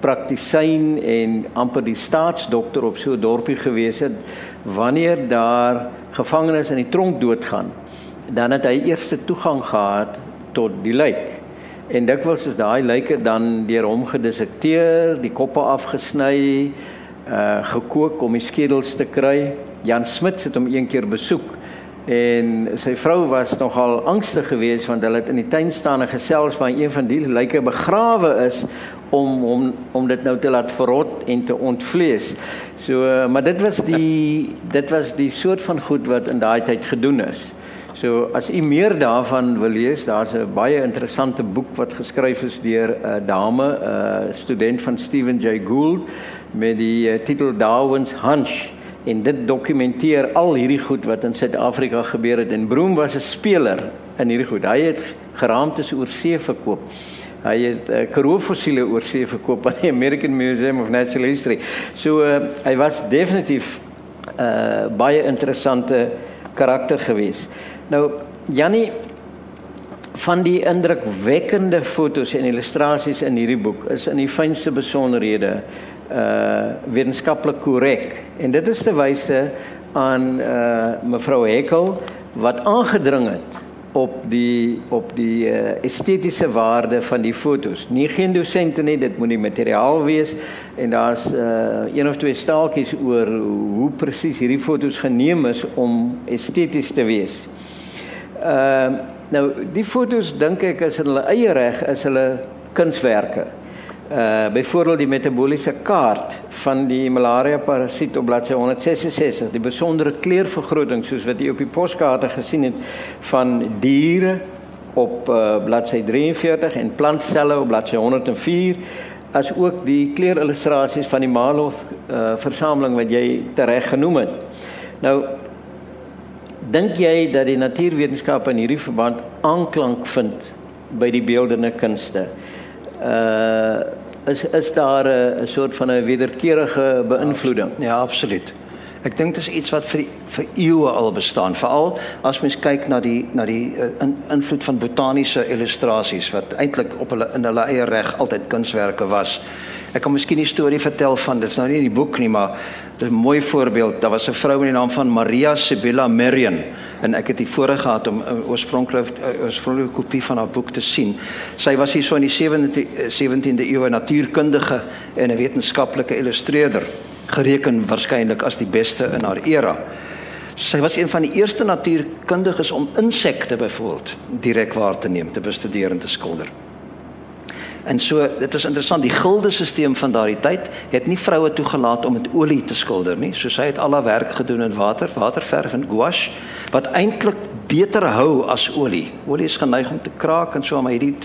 praktisyn en amper die staatsdokter op so 'n dorpie gewees het wanneer daar gevangenes in die tronk doodgaan dan het hy eerste toegang gehad tot die lijk. En dikwels is daai lyke dan deur hom gedissekteer die koppe afgesny uh gekook om die skedels te kry. Jan Smit het hom een keer besoek en sy vrou was nogal angstig geweest want hulle het in die tuin staan en gesels van een van die lyke begrawe is om om om dit nou te laat verrot en te ontvlees. So maar dit was die dit was die soort van goed wat in daai tyd gedoen is. So as u meer daarvan wil lees, daar's 'n baie interessante boek wat geskryf is deur 'n dame, 'n student van Stephen Jay Gould met die uh, titel Darwin's Hunch en dit dokumenteer al hierdie goed wat in Suid-Afrika gebeur het en Broom was 'n speler in hierdie goed. Hy het geraamtes oor see verkoop. Hy het uh, Karoo fossiele oor see verkoop aan die American Museum of Natural History. So uh, hy was definitief 'n uh, baie interessante karakter gewees. Nou Jannie van die indrukwekkende fotos en illustrasies in hierdie boek is in die fynste besonderhede uh wetenskaplik korrek. En dit is te wyse aan uh mevrou Hekkel wat aangedring het op die op die uh, estetiese waarde van die fotos. Nie geen dosente nie, dit moet die materiaal wees en daar's uh een of twee staaltjies oor hoe presies hierdie fotos geneem is om esteties te wees. Ehm uh, nou die fotos dink ek is in hulle eie reg is hulle kunswerke uh byvoorbeeld die metaboliese kaart van die malaria parasiet op bladsy 166 die besondere kleurvergroting soos wat jy op die poskaarte gesien het van diere op uh bladsy 43 en plantselle op bladsy 104 as ook die kleurillustrasies van die Maloth uh versameling wat jy tereg genoem het. Nou dink jy dat die natuurwetenskappe in hierdie verband aanklank vind by die beeldende kunste? uh is is daar 'n soort van 'n wederkerige beïnvloeding? Ja, absoluut. Ek dink dit is iets wat vir vir eeue al bestaan, veral as mens kyk na die na die uh, in, invloed van botaniese illustrasies wat eintlik op hulle in hulle eie reg altyd kunswerke was. Ek kan miskien 'n storie vertel van dit is nou nie in die boek nie, maar dit is 'n mooi voorbeeld. Daar was 'n vrou met die naam van Maria Sibylla Merian en ek het die voorreg gehad om 'n uh, oorspronklike oorspronklike kopie van haar boek te sien. Sy was hier so in die 17de 17de eeu 'n natuurkundige en 'n wetenskaplike illustreerder, gereken waarskynlik as die beste in haar era. Sy was een van die eerste natuurkundiges om insekte byvoorbeeld direk waar te neem, te bestudeer en te skilder. En so dit is interessant die gildestelsel van daardie tyd het nie vroue toegelaat om met olie te skilder nie. So sy het al haar werk gedoen in water, waterverf en gouache wat eintlik beter hou as olie. Olie is geneig om te kraak en so maar hierdie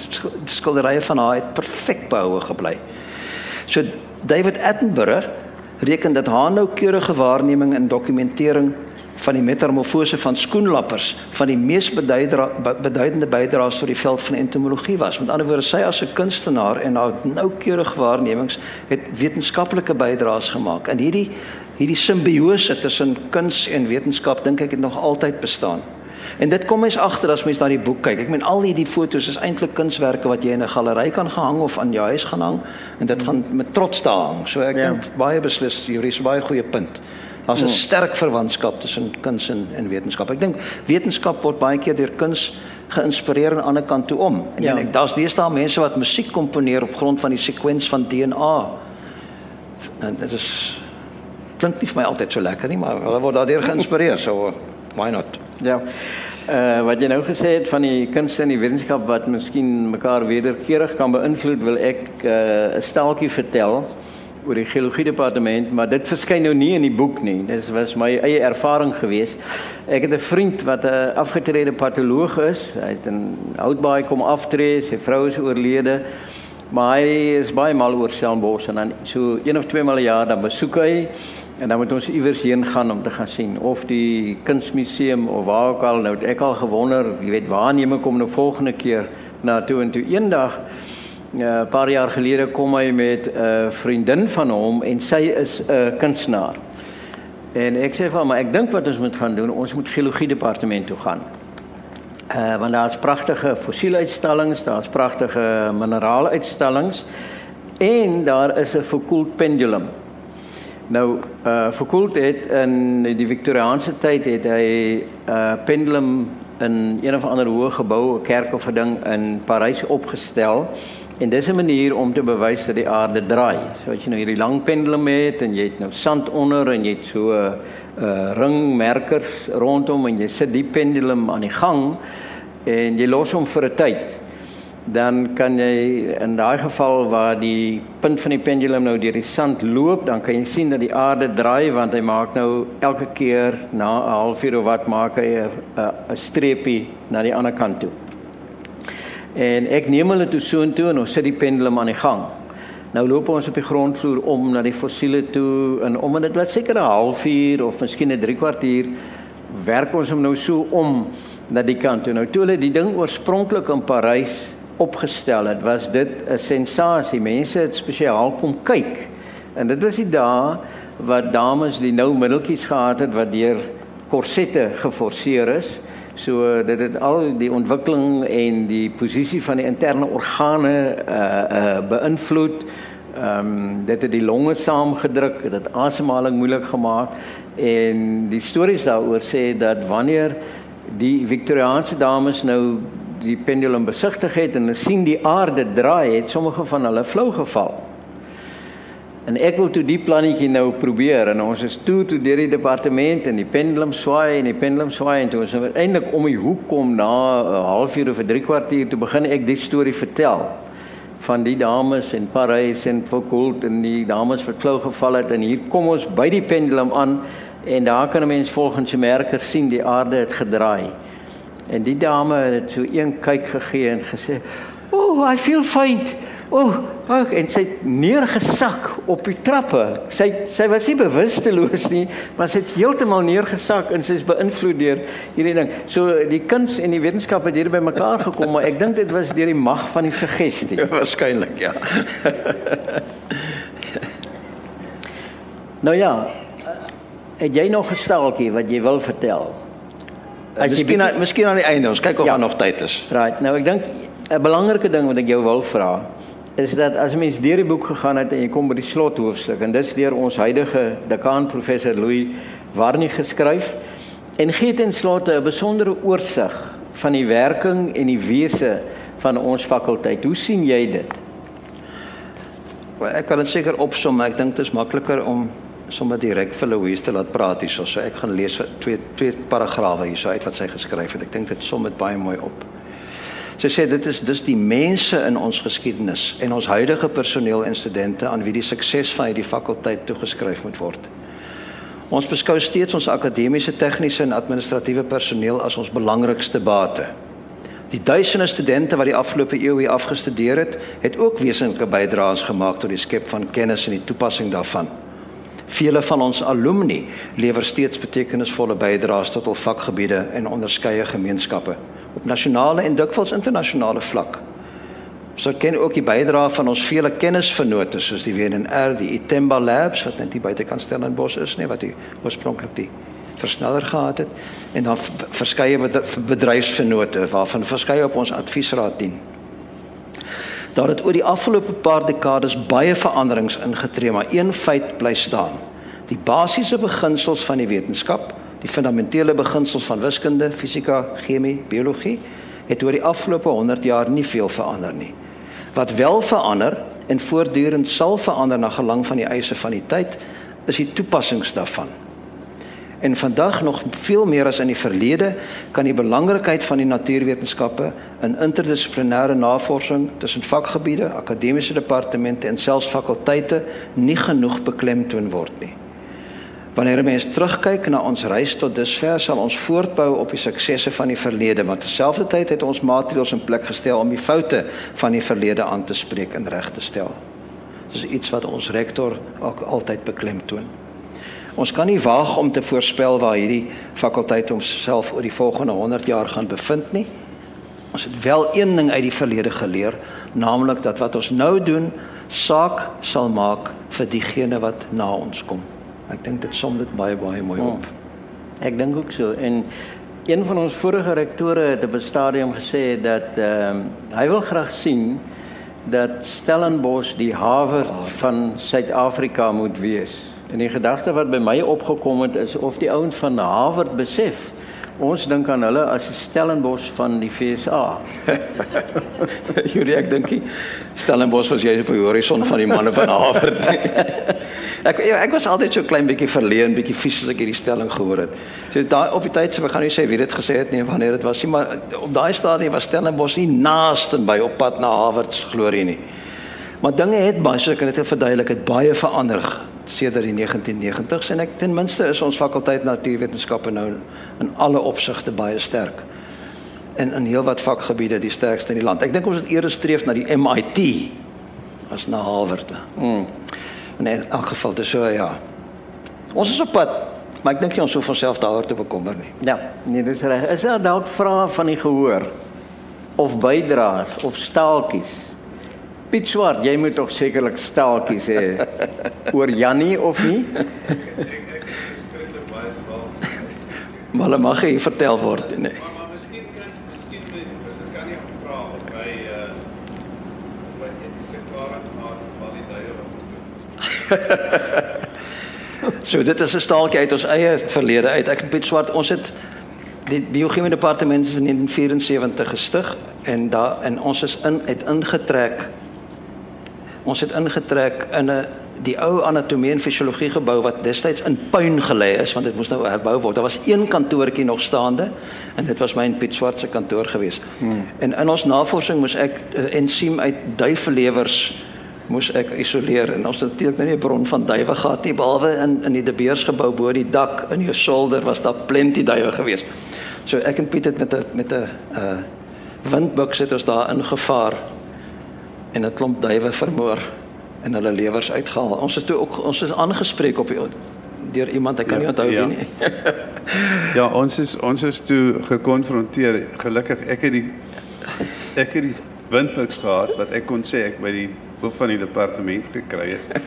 skilderye van haar het perfek behoue gebly. So David Attenborough reken dat haar noukeurige waarneming en dokumentering van die metamorfose van skoenlappers van die mees beduidende bydraers tot die veld van entomologie was. Met ander woorde, sy as 'n kunstenaar en haar noukeurige waarnemings het wetenskaplike bydraes gemaak. En hierdie hierdie simbiose tussen kuns en wetenskap dink ek het nog altyd bestaan. En dit kom mens agter as mens na die boek kyk. Ek meen al hierdie foto's is eintlik kunswerke wat jy in 'n galery kan gehang of aan jou huis gaan hang en dit gaan met trots daar hang. So ek ja. dink baie beslis is baie goeie punt. Daar's 'n sterk verwantskap tussen kuns en, en wetenskap. Ek dink wetenskap word baie keer deur kuns geïnspireer aan die ander kant toe om. En ja. ek daar's deesdae mense wat musiek komponeer op grond van die sekwens van DNA. En dit is klink nie vir my altyd so lekker nie, maar hulle word daardeur geïnspireer, so why not? Ja. Uh wat jy nou gesê het van die kunste en die wetenskap wat miskien mekaar wederkerig kan beïnvloed, wil ek 'n uh, staaltjie vertel oor die geologie departement, maar dit verskyn nou nie in die boek nie. Dit was my eie ervaring geweest. Ek het 'n vriend wat 'n afgetrede patoloog is. Hy het in Oudtshoorn kom aftree, sy vrou is oorlede. Maar hy is baie mal oor Stellenbosch en dan so een of twee maal 'n jaar dan besoek hy en dan moet ons iewers heen gaan om te gaan sien of die kunsmuseum of waar ook al nou ek al gewonder, jy weet waar neem ek hom nou volgende keer na toe en toe eendag 'n uh, paar jaar gelede kom hy met 'n uh, vriendin van hom en sy is 'n uh, kunstenaar. En ek sê vir hom, ek dink wat ons moet gaan doen, ons moet geologie departement toe gaan. Uh want daar's pragtige fossieluitstallings, daar's pragtige minerale uitstallings en daar is 'n verkoeld pendulum. Nou uh verkoeld het in die Victoriaanse tyd het hy 'n uh, pendulum in een of ander hoë gebou, 'n kerk of 'n ding in Parys opgestel En dis 'n manier om te bewys dat die aarde draai. So as jy nou hierdie lang pendulum het en jy het nou sand onder en jy het so 'n uh, uh, ringmerkers rondom en jy sit die pendulum aan die gang en jy los hom vir 'n tyd. Dan kan jy in daai geval waar die punt van die pendulum nou deur die sand loop, dan kan jy sien dat die aarde draai want hy maak nou elke keer na 'n halfuur of wat maak hy 'n 'n streepie na die ander kant toe. En ek neem hulle toe soontoe en ons sit die pendulum aan die gang. Nou loop ons op die grondvloer om na die fossiele toe en om dit wat seker 'n halfuur of miskien 'n 3 kwartier werk ons hom nou so om na die kant toe. Nou toe hulle die ding oorspronklik in Parys opgestel het, was dit 'n sensasie. Mense het spesiaal kom kyk. En dit was die dae wat dames die nou middeltjies gehad het wat deur korsette geforseer is. So dit het al die ontwikkeling en die posisie van die interne organe uh uh beïnvloed. Ehm um, dit het die longe saamgedruk, dit het asemhaling moeilik gemaak en die stories daaroor sê dat wanneer die Victoriaanse dames nou die pendulum besigtig het en hulle sien die aarde draai, het sommige van hulle flou geval. En ek wil toe die plannetjie nou probeer en ons is toe toe deur die departement en die pendulum swaai en die pendulum swaai en toe ons uiteindelik om die hoek kom na 'n halfuur of 'n 3 kwartier toe begin ek die storie vertel van die dames in Parys en Foucault en die dames wat flou geval het en hier kom ons by die pendulum aan en daar kan 'n mens volgens die merker sien die aarde het gedraai. En die dame het so een kyk gegee en gesê, "Oh, I feel faint." O, oh, oh, en sy het neergesak op die trappe. Sy sy was nie bewusteloos nie, maar sy het heeltemal neergesak en sy is beïnvloed deur hierdie ding. So die kuns en die wetenskap het hier by mekaar gekom, maar ek dink dit was deur die mag van die suggestie. Ja, waarskynlik, ja. nou ja, het jy nog 'n staaltjie wat jy wil vertel? As jy miskien miskien aan die einde, ons kyk of ja, daar nog tyd is. Right. Nou ek dink 'n belangrike ding wat ek jou wil vra is dat as mens deur die boek gegaan het en jy kom by die slothoofstuk en dis deur ons huidige dekaan professor Louis Warnie geskryf en gee ten slotte 'n besondere oorsig van die werking en die wese van ons fakulteit. Hoe sien jy dit? Ek kan dit seker opsom, maar ek dink dit is makliker om sommer direk vir Louis te laat praat hierso. So ek gaan lees twee twee paragrawe hierso uit wat sy geskryf het. Ek dink dit som dit baie mooi op. Sy sê dit is dis die mense in ons geskiedenis en ons huidige personeel en studente aan wie die sukses van hierdie fakulteit toegeskryf moet word. Ons beskou steeds ons akademiese, tegniese en administratiewe personeel as ons belangrikste bate. Die duisende studente wat die afgelope eeu hier afgestudeer het, het ook wesenlike bydraes gemaak tot die skep van kennis en die toepassing daarvan. Vele van ons alumni lewer steeds betekenisvolle bydraes tot hul vakgebiede en onderskeie gemeenskappe nasionale en dikwels internasionale vlak. Ons ken ook die bydrae van ons vele kennisvennote soos die WNR, die Itemba Labs wat net hier buitekant Stellenbosch is, nee, wat die oorspronklik die versneller gehad het en dan verskeie bedryfsvennote waarvan verskeie op ons adviesraad dien. Daar het oor die afgelope paar dekades baie veranderings ingetree, maar een feit bly staan. Die basiese beginsels van die wetenskap die fundamentele beginsels van wiskunde, fisika, chemie, biologie het oor die afgelope 100 jaar nie veel verander nie. Wat wel verander en voortdurend sal verander na gelang van die eise van die tyd, is die toepassings daarvan. En vandag nog veel meer as in die verlede kan die belangrikheid van die natuurwetenskappe in interdissiplinêre navorsing tussen vakgebiede, akademiese departemente en selfs fakulteite nie genoeg beklemtoon word nie. Wanneer mens terugkyk na ons reis tot dusver, sal ons voortbou op die suksesse van die verlede, maar terselfdertyd het ons maatreëls in plek gestel om die foute van die verlede aan te spreek en reg te stel. Dis iets wat ons rektor ook altyd beklemtoon. Ons kan nie waag om te voorspel waar hierdie fakulteit homself oor die volgende 100 jaar gaan bevind nie. Ons het wel een ding uit die verlede geleer, naamlik dat wat ons nou doen saak sal maak vir diegene wat na ons kom. Ek dink dit som dit baie baie mooi op. Hmm. Ek dink ook so en een van ons vorige rektore het op 'n stadium gesê dat ehm um, hy wil graag sien dat Stellenbosch die hawe van Suid-Afrika moet wees. En die gedagte wat by my opgekom het is of die ouens van Harvard besef ons dink aan hulle as die Stellenbosch van die FSA. Julie ek dink Stellenbosch was jy op die horison van die manne van Harvard. ek ja, ek was altyd so klein bietjie verleen, bietjie vies as ek hierdie stelling gehoor het. So daai op die tyd se so, gaan nie sê wie dit gesê het nie wanneer dit was nie, maar op daai stadium was Stellenbosch nie naaste by op pad na Harvard se glorie nie. Maar dinge het baie, so ek kan dit verduidelik, het baie verander sedert die 1990s en ek ten minste is ons fakulteit natuurwetenskappe nou in alle opsigte baie sterk. En in heelwat vakgebiede die sterkste in die land. Ek dink ons het eerder streef na die MIT as na Harvard. Mm. En in elk geval dis so ja. Ons is op pad, maar ek dink nie ons hoef onsself daaroor te bekommer nie. Ja, nee, dis reg. Is daar dalk vrae van die gehoor of bydraes of staaltjies? Piet Swart, jy moet tog sekerlik staaltjies hê oor Jannie of nie? Maar hulle mag nie vertel word nie. Maar miskien kan miskien dit kan nie vra of hy uh wat etiese kwaad maar val die duie wat So dit is 'n staaltjie uit ons eie verlede uit. Ek en Piet Swart, ons het die biochemie departement is in 1974 gestig en daar en ons is in het ingetrek Ons het ingetrek in 'n die ou anatomie en fisiologie gebou wat destyds in puin gelê is want dit moes nou herbou word. Daar was een kantoortjie nog staande en dit was my en Piet Swart se kantoor gewees. Hmm. En in ons navorsing moes ek uh, ensiem uit duivelewers moes ek isoleer en ons het natuurlik nou nie 'n bron van duwe gehad nie behalwe in in die De Beers gebou bo die dak in jou solder was daar plenty duwe gewees. So ek en Piet het met 'n met 'n uh windbuk sit ons daar ingevaar en 'n klomp duwe vermoor en hulle lewers uitgehaal. Ons is toe ook ons is aangespreek op die, deur iemand ek kan ja, nie onthou ja. nie. ja, ons is ons is toe gekonfronteer. Gelukkig ek het die ek het die windpiks gehad wat ek kon sê ek by die hoof van die departement gekry het.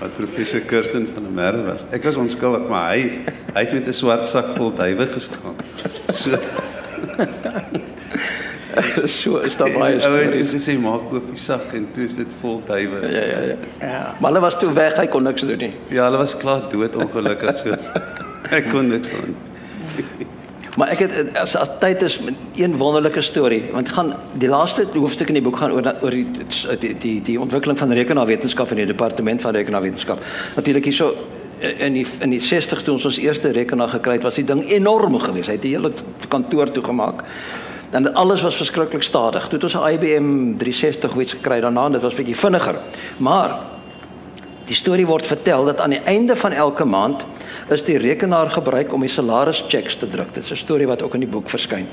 Wat professor Kirsten van der Merwe was. Ek was onskuldig, maar hy hy het met 'n swart sak vol duwe gestaan. So so is daar baie stories. Het gesê maak oop die sak en toe is dit vol duwe. Ja ja ja. Ja. Maar hulle was toe weg, hy kon niks doen nie. Ja, hulle was klaar dood ongelukkig so. Ek kon niks doen. Maar ek het as, as tyd is een wonderlike storie want gaan die laaste hoofstuk in die boek gaan oor oor die die die, die ontwikkeling van rekenaarwetenskap in die departement van rekenaarwetenskap. Natuurlik hierso in die in die 60 toe ons ons eerste rekenaar gekry het was die ding enorm geweest. Hy het die hele kantoor toegemaak dan alles was verskriklik stadig. Toe het ons 'n IBM 360 iets gekry daarna en dit was bietjie vinniger. Maar die storie word vertel dat aan die einde van elke maand is die rekenaar gebruik om die salarischecks te druk. Dit is 'n storie wat ook in die boek verskyn.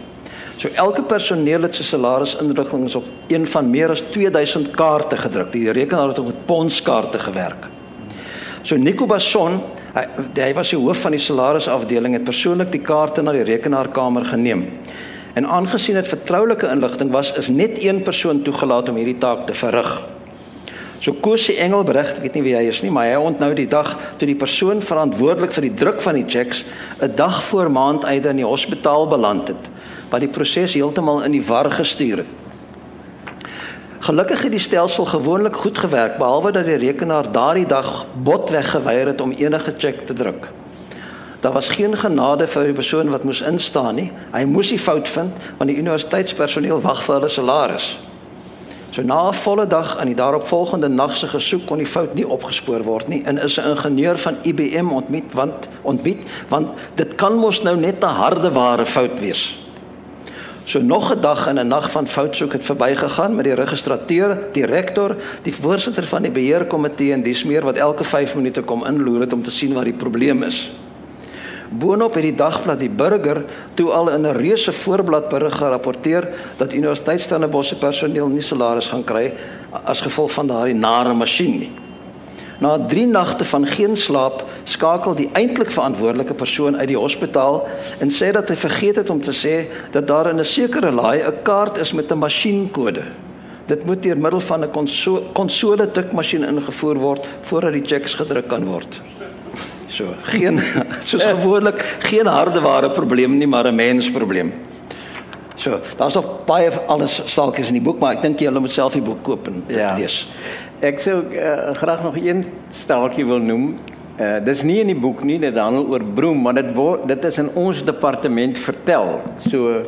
So elke personeel het sy salarisinrigtinge op een van meer as 2000 kaarte gedruk. Die rekenaar het met ponskaarte gewerk. So Nico Basson, hy, hy was die hoof van die salarisafdeling het persoonlik die kaarte na die rekenaarkamer geneem. En aangesien dit vertroulike inligting was, is net een persoon toegelaat om hierdie taak te verrig. So Kosie Engel berig, ek weet nie wie hy is nie, maar hy onthou die dag toe die persoon verantwoordelik vir die druk van die checks 'n dag voor maandeinde in die hospitaal beland het, wat die proses heeltemal in die war gestuur het. Gelukkig het die stelsel gewoonlik goed gewerk behalwe dat die rekenaar daardie dag botweg geweier het om enige check te druk. Daar was geen genade vir die persoon wat moes instaan nie. Hy moes die fout vind want die universiteitspersoneel wag vir hulle salaris. So na 'n volle dag aan die daaropvolgende nag se gesoek kon die fout nie opgespoor word nie en is 'n ingenieur van IBM ontbied want ontbied want dit kan mos nou net 'n hardeware fout wees. So nog 'n dag en 'n nag van foutsoek het verbygegaan met die registrateur, die rektor, die voorsitter van die beheerkomitee en dis meer wat elke 5 minute kom inloer het om te sien wat die probleem is. Boonop het die dagblad die burger toe al in 'n reuse voorblad berig gerapporteer dat Universiteit Stellenbosch se personeel nie salaris gaan kry as gevolg van daardie nare masjien nie. Na 3 nagte van geen slaap skakel die eintlik verantwoordelike persoon uit die hospitaal en sê dat hy vergeet het om te sê dat daar in 'n sekere laai 'n kaart is met 'n masjienkode. Dit moet deur middel van 'n konsole tikmasjien ingevoer word voordat die cheques gedruk kan word. So, geen soos gewoonlik geen hardeware probleem nie, maar 'n mensprobleem. So, daar's nog baie alles staaltjies in die boek, maar ek dink jy moet self die boek koop en ja. lees. Ek sou uh, graag nog een staaltjie wil noem. Uh, dis nie in die boek nie, dit handel oor broom, maar dit word dit is in ons departement vertel. So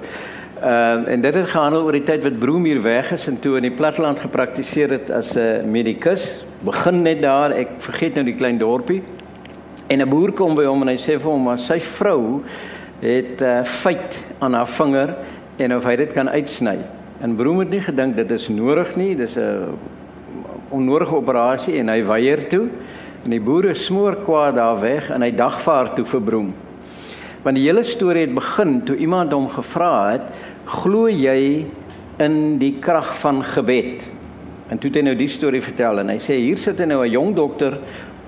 uh, en dit het gehandel oor die tyd wat broom hier weg is en toe in die platteland gepraktiseer het as 'n uh, medikus. Begin net daar, ek vergeet nou die klein dorpie. En 'n boer kom by hom en hy sê vir hom maar sy vrou het 'n uh, feit aan haar vinger en of hy dit kan uitsny. En Broom het nie gedink dit is nodig nie, dis 'n onnodige operasie en hy weier toe. En die boere smoor kwaad daar weg en hy dagvaar toe vir Broom. Want die hele storie het begin toe iemand hom gevra het, "Glo jy in die krag van gebed?" En toe het hy nou die storie vertel en hy sê hier sit hy nou 'n jong dokter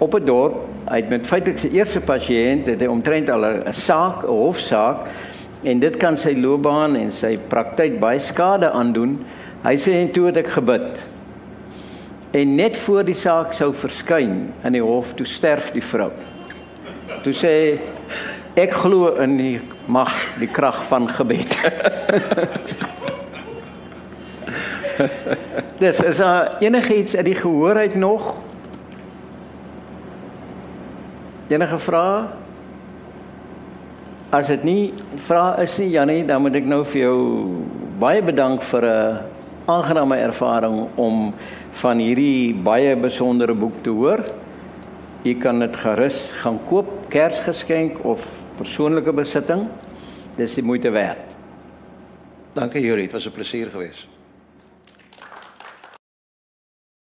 op 'n dorp. Hy het met feitelik sy eerste pasiënt, het omtrent al 'n saak, 'n hofsaak en dit kan sy loopbaan en sy praktyk baie skade aandoen. Hy sê toe het ek gebid. En net voor die saak sou verskyn in die hof, toe sterf die vrou. Toe sê ek glo in die mag, die krag van gebed. Dis is daar enigiets uit die gehoorheid nog Enige vrae? As dit nie vrae is nie, Janie, dan moet ek nou vir jou baie bedank vir 'n aangename ervaring om van hierdie baie besondere boek te hoor. Jy kan dit gerus gaan koop, Kersgeskenk of persoonlike besitting. Dis die moeite werd. Dankie Juri, dit was 'n plesier geweest.